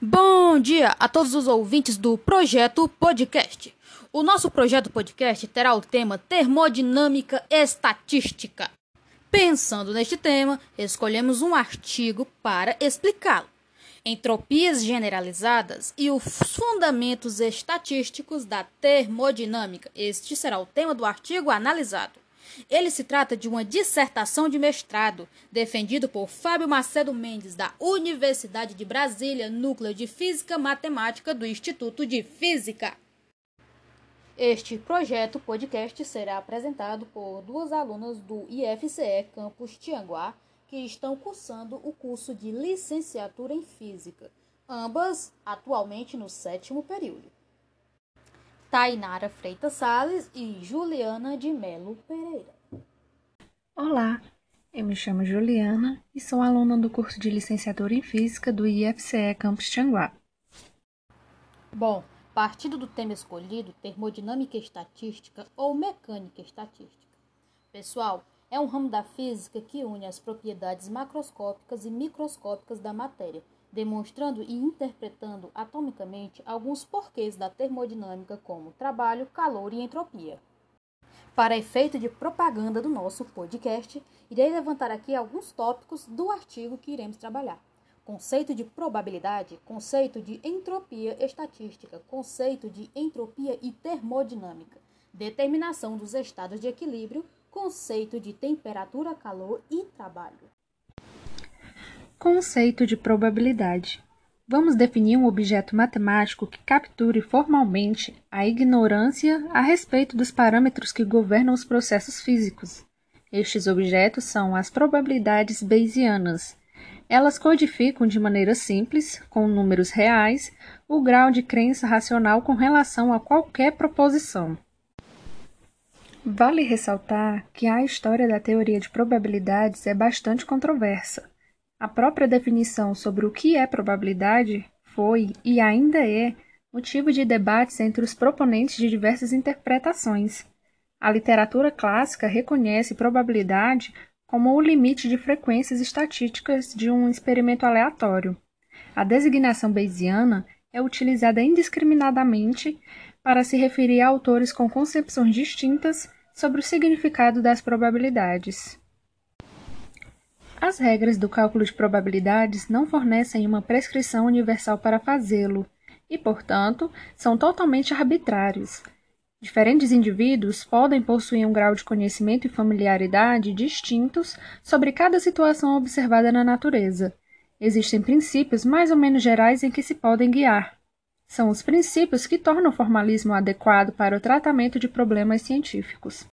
Bom dia a todos os ouvintes do Projeto Podcast. O nosso projeto podcast terá o tema Termodinâmica Estatística. Pensando neste tema, escolhemos um artigo para explicá-lo. Entropias generalizadas e os fundamentos estatísticos da termodinâmica. Este será o tema do artigo analisado. Ele se trata de uma dissertação de mestrado, defendido por Fábio Macedo Mendes, da Universidade de Brasília, Núcleo de Física Matemática do Instituto de Física. Este projeto podcast será apresentado por duas alunas do IFCE Campus Tianguá, que estão cursando o curso de licenciatura em Física, ambas atualmente no sétimo período. Tainara Freitas Sales e Juliana de Melo Pereira. Olá, eu me chamo Juliana e sou aluna do curso de licenciatura em Física do IFCE Campus Tianguá. Bom, partindo do tema escolhido, termodinâmica estatística ou mecânica estatística. Pessoal, é um ramo da física que une as propriedades macroscópicas e microscópicas da matéria demonstrando e interpretando atomicamente alguns porquês da termodinâmica como trabalho, calor e entropia. Para efeito de propaganda do nosso podcast, irei levantar aqui alguns tópicos do artigo que iremos trabalhar. Conceito de probabilidade, conceito de entropia estatística, conceito de entropia e termodinâmica, determinação dos estados de equilíbrio, conceito de temperatura, calor e trabalho. Conceito de probabilidade. Vamos definir um objeto matemático que capture formalmente a ignorância a respeito dos parâmetros que governam os processos físicos. Estes objetos são as probabilidades bayesianas. Elas codificam de maneira simples, com números reais, o grau de crença racional com relação a qualquer proposição. Vale ressaltar que a história da teoria de probabilidades é bastante controversa. A própria definição sobre o que é probabilidade foi e ainda é motivo de debates entre os proponentes de diversas interpretações. A literatura clássica reconhece probabilidade como o limite de frequências estatísticas de um experimento aleatório. A designação bayesiana é utilizada indiscriminadamente para se referir a autores com concepções distintas sobre o significado das probabilidades. As regras do cálculo de probabilidades não fornecem uma prescrição universal para fazê-lo e, portanto, são totalmente arbitrários. Diferentes indivíduos podem possuir um grau de conhecimento e familiaridade distintos sobre cada situação observada na natureza. Existem princípios mais ou menos gerais em que se podem guiar. São os princípios que tornam o formalismo adequado para o tratamento de problemas científicos.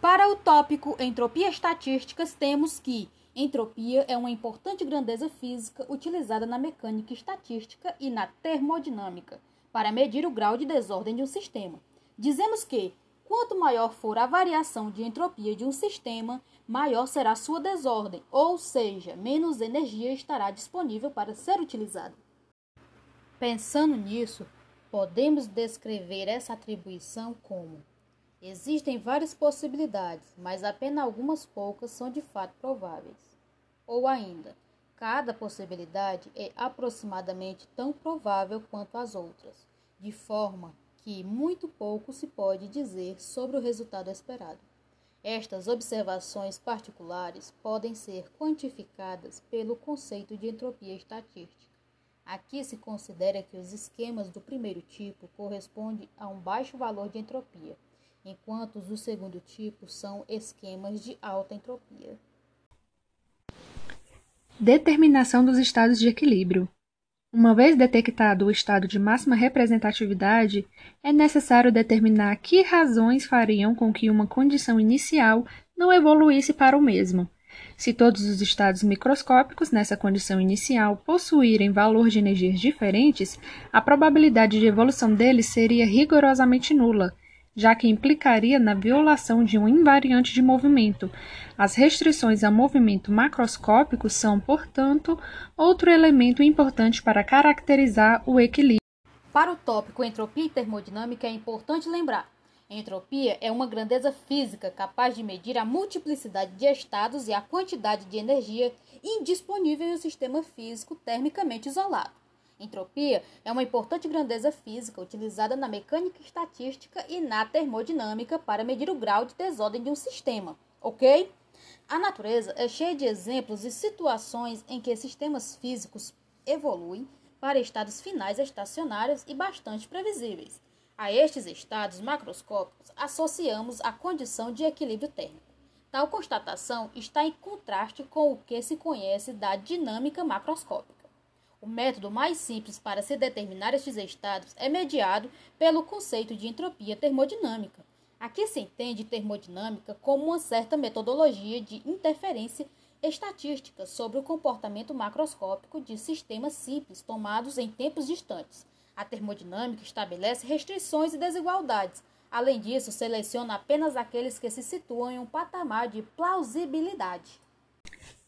Para o tópico entropia estatísticas, temos que Entropia é uma importante grandeza física utilizada na mecânica estatística e na termodinâmica para medir o grau de desordem de um sistema. Dizemos que, quanto maior for a variação de entropia de um sistema, maior será sua desordem, ou seja, menos energia estará disponível para ser utilizada. Pensando nisso, podemos descrever essa atribuição como Existem várias possibilidades, mas apenas algumas poucas são de fato prováveis. Ou ainda, cada possibilidade é aproximadamente tão provável quanto as outras, de forma que muito pouco se pode dizer sobre o resultado esperado. Estas observações particulares podem ser quantificadas pelo conceito de entropia estatística. Aqui se considera que os esquemas do primeiro tipo correspondem a um baixo valor de entropia enquanto os do segundo tipo são esquemas de alta entropia. Determinação dos estados de equilíbrio. Uma vez detectado o estado de máxima representatividade, é necessário determinar que razões fariam com que uma condição inicial não evoluísse para o mesmo. Se todos os estados microscópicos nessa condição inicial possuírem valor de energias diferentes, a probabilidade de evolução deles seria rigorosamente nula, já que implicaria na violação de um invariante de movimento. As restrições a movimento macroscópico são, portanto, outro elemento importante para caracterizar o equilíbrio. Para o tópico entropia e termodinâmica é importante lembrar: entropia é uma grandeza física capaz de medir a multiplicidade de estados e a quantidade de energia indisponível em um sistema físico termicamente isolado. Entropia é uma importante grandeza física utilizada na mecânica estatística e na termodinâmica para medir o grau de desordem de um sistema, ok? A natureza é cheia de exemplos e situações em que sistemas físicos evoluem para estados finais estacionários e bastante previsíveis. A estes estados macroscópicos associamos a condição de equilíbrio térmico. Tal constatação está em contraste com o que se conhece da dinâmica macroscópica. O método mais simples para se determinar estes estados é mediado pelo conceito de entropia termodinâmica. Aqui se entende termodinâmica como uma certa metodologia de interferência estatística sobre o comportamento macroscópico de sistemas simples tomados em tempos distantes a termodinâmica estabelece restrições e desigualdades. Além disso, seleciona apenas aqueles que se situam em um patamar de plausibilidade.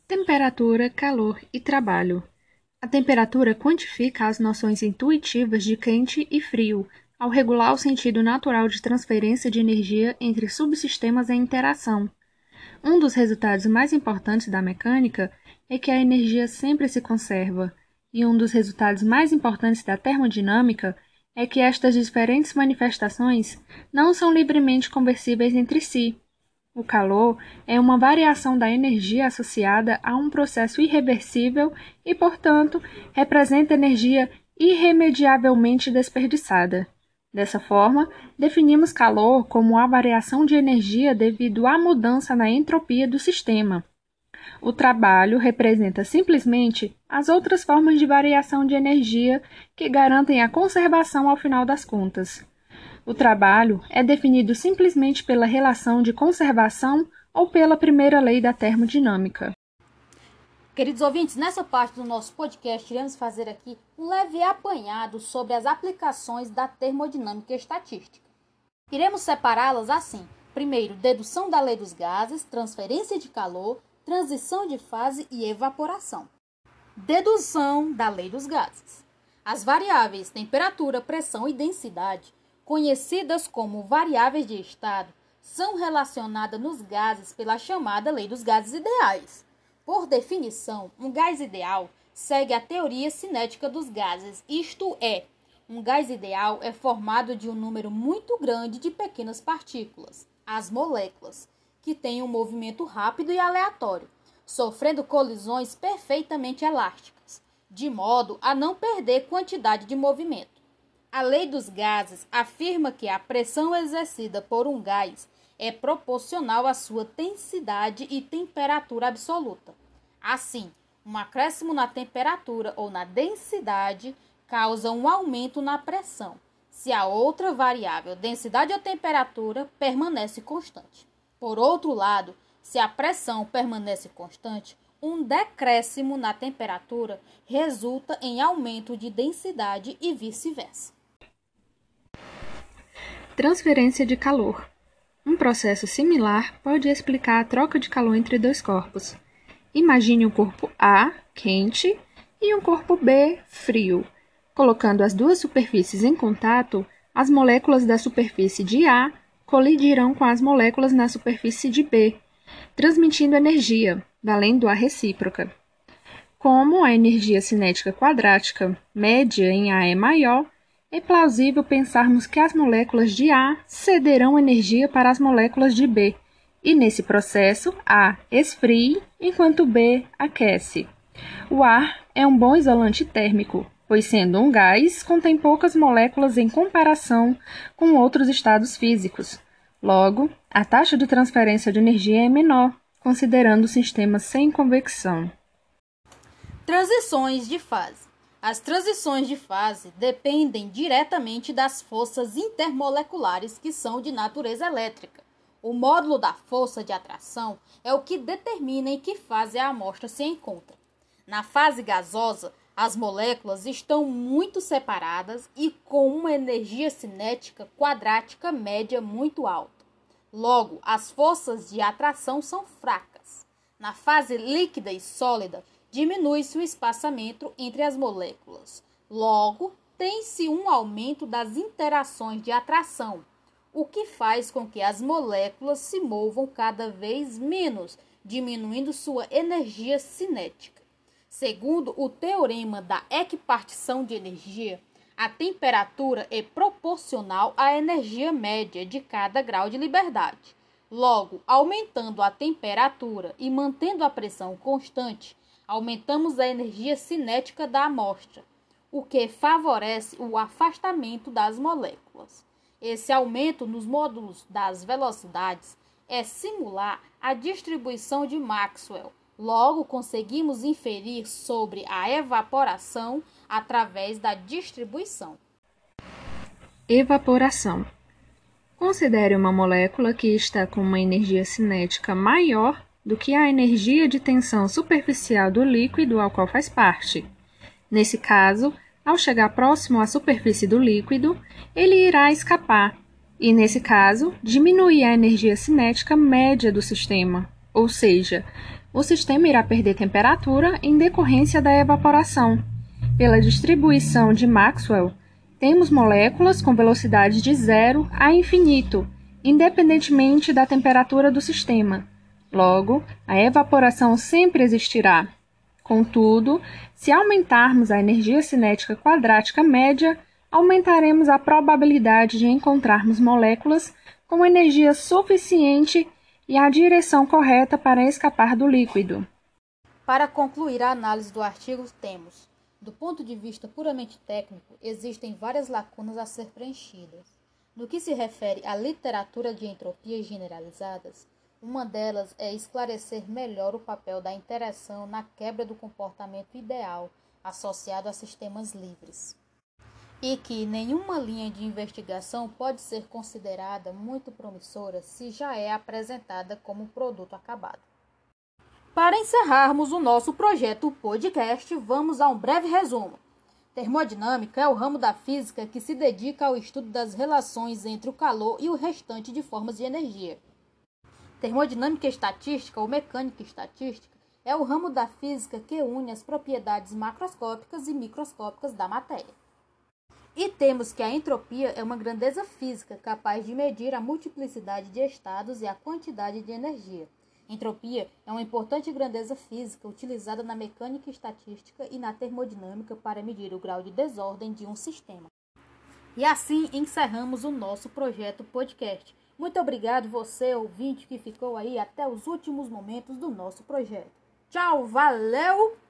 Temperatura, calor e trabalho. A temperatura quantifica as noções intuitivas de quente e frio, ao regular o sentido natural de transferência de energia entre subsistemas em interação. Um dos resultados mais importantes da mecânica é que a energia sempre se conserva e um dos resultados mais importantes da termodinâmica é que estas diferentes manifestações não são livremente conversíveis entre si. O calor é uma variação da energia associada a um processo irreversível e, portanto, representa energia irremediavelmente desperdiçada. Dessa forma, definimos calor como a variação de energia devido à mudança na entropia do sistema. O trabalho representa simplesmente as outras formas de variação de energia que garantem a conservação ao final das contas. O trabalho é definido simplesmente pela relação de conservação ou pela primeira lei da termodinâmica. Queridos ouvintes, nessa parte do nosso podcast iremos fazer aqui um leve apanhado sobre as aplicações da termodinâmica estatística. Iremos separá-las assim: primeiro, dedução da lei dos gases, transferência de calor, transição de fase e evaporação. Dedução da lei dos gases. As variáveis temperatura, pressão e densidade, conhecidas como variáveis de estado, são relacionadas nos gases pela chamada lei dos gases ideais. Por definição, um gás ideal segue a teoria cinética dos gases, isto é, um gás ideal é formado de um número muito grande de pequenas partículas, as moléculas, que tem um movimento rápido e aleatório, sofrendo colisões perfeitamente elásticas, de modo a não perder quantidade de movimento. A lei dos gases afirma que a pressão exercida por um gás é proporcional à sua densidade e temperatura absoluta. Assim, um acréscimo na temperatura ou na densidade causa um aumento na pressão, se a outra variável, densidade ou temperatura, permanece constante. Por outro lado, se a pressão permanece constante, um decréscimo na temperatura resulta em aumento de densidade e vice-versa. Transferência de calor. Um processo similar pode explicar a troca de calor entre dois corpos. Imagine um corpo A, quente, e um corpo B, frio. Colocando as duas superfícies em contato, as moléculas da superfície de A colidirão com as moléculas na superfície de B, transmitindo energia, valendo a recíproca. Como a energia cinética quadrática média em A é maior, é plausível pensarmos que as moléculas de A cederão energia para as moléculas de B, e nesse processo A esfrie enquanto B aquece. O ar é um bom isolante térmico, pois, sendo um gás, contém poucas moléculas em comparação com outros estados físicos. Logo, a taxa de transferência de energia é menor, considerando sistemas sem convecção. Transições de fase. As transições de fase dependem diretamente das forças intermoleculares que são de natureza elétrica. O módulo da força de atração é o que determina em que fase a amostra se encontra. Na fase gasosa, as moléculas estão muito separadas e com uma energia cinética quadrática média muito alta. Logo, as forças de atração são fracas. Na fase líquida e sólida, diminui-se o espaçamento entre as moléculas. Logo, tem-se um aumento das interações de atração, o que faz com que as moléculas se movam cada vez menos, diminuindo sua energia cinética. Segundo o teorema da equipartição de energia, a temperatura é proporcional à energia média de cada grau de liberdade. Logo, aumentando a temperatura e mantendo a pressão constante, aumentamos a energia cinética da amostra, o que favorece o afastamento das moléculas. Esse aumento nos módulos das velocidades é simular a distribuição de Maxwell. Logo, conseguimos inferir sobre a evaporação através da distribuição. Evaporação. Considere uma molécula que está com uma energia cinética maior do que a energia de tensão superficial do líquido ao qual faz parte. Nesse caso, ao chegar próximo à superfície do líquido, ele irá escapar, e nesse caso, diminuir a energia cinética média do sistema, ou seja, o sistema irá perder temperatura em decorrência da evaporação. Pela distribuição de Maxwell, temos moléculas com velocidade de zero a infinito, independentemente da temperatura do sistema. Logo, a evaporação sempre existirá. Contudo, se aumentarmos a energia cinética quadrática média, aumentaremos a probabilidade de encontrarmos moléculas com energia suficiente e a direção correta para escapar do líquido. Para concluir a análise do artigo, temos, do ponto de vista puramente técnico, existem várias lacunas a ser preenchidas. No que se refere à literatura de entropias generalizadas, uma delas é esclarecer melhor o papel da interação na quebra do comportamento ideal associado a sistemas livres. E que nenhuma linha de investigação pode ser considerada muito promissora se já é apresentada como produto acabado. Para encerrarmos o nosso projeto podcast, vamos a um breve resumo. Termodinâmica é o ramo da física que se dedica ao estudo das relações entre o calor e o restante de formas de energia. Termodinâmica estatística ou mecânica estatística é o ramo da física que une as propriedades macroscópicas e microscópicas da matéria. E temos que a entropia é uma grandeza física capaz de medir a multiplicidade de estados e a quantidade de energia. Entropia é uma importante grandeza física utilizada na mecânica estatística e na termodinâmica para medir o grau de desordem de um sistema. E assim encerramos o nosso projeto podcast. Muito obrigado você, ouvinte, que ficou aí até os últimos momentos do nosso projeto. Tchau, valeu!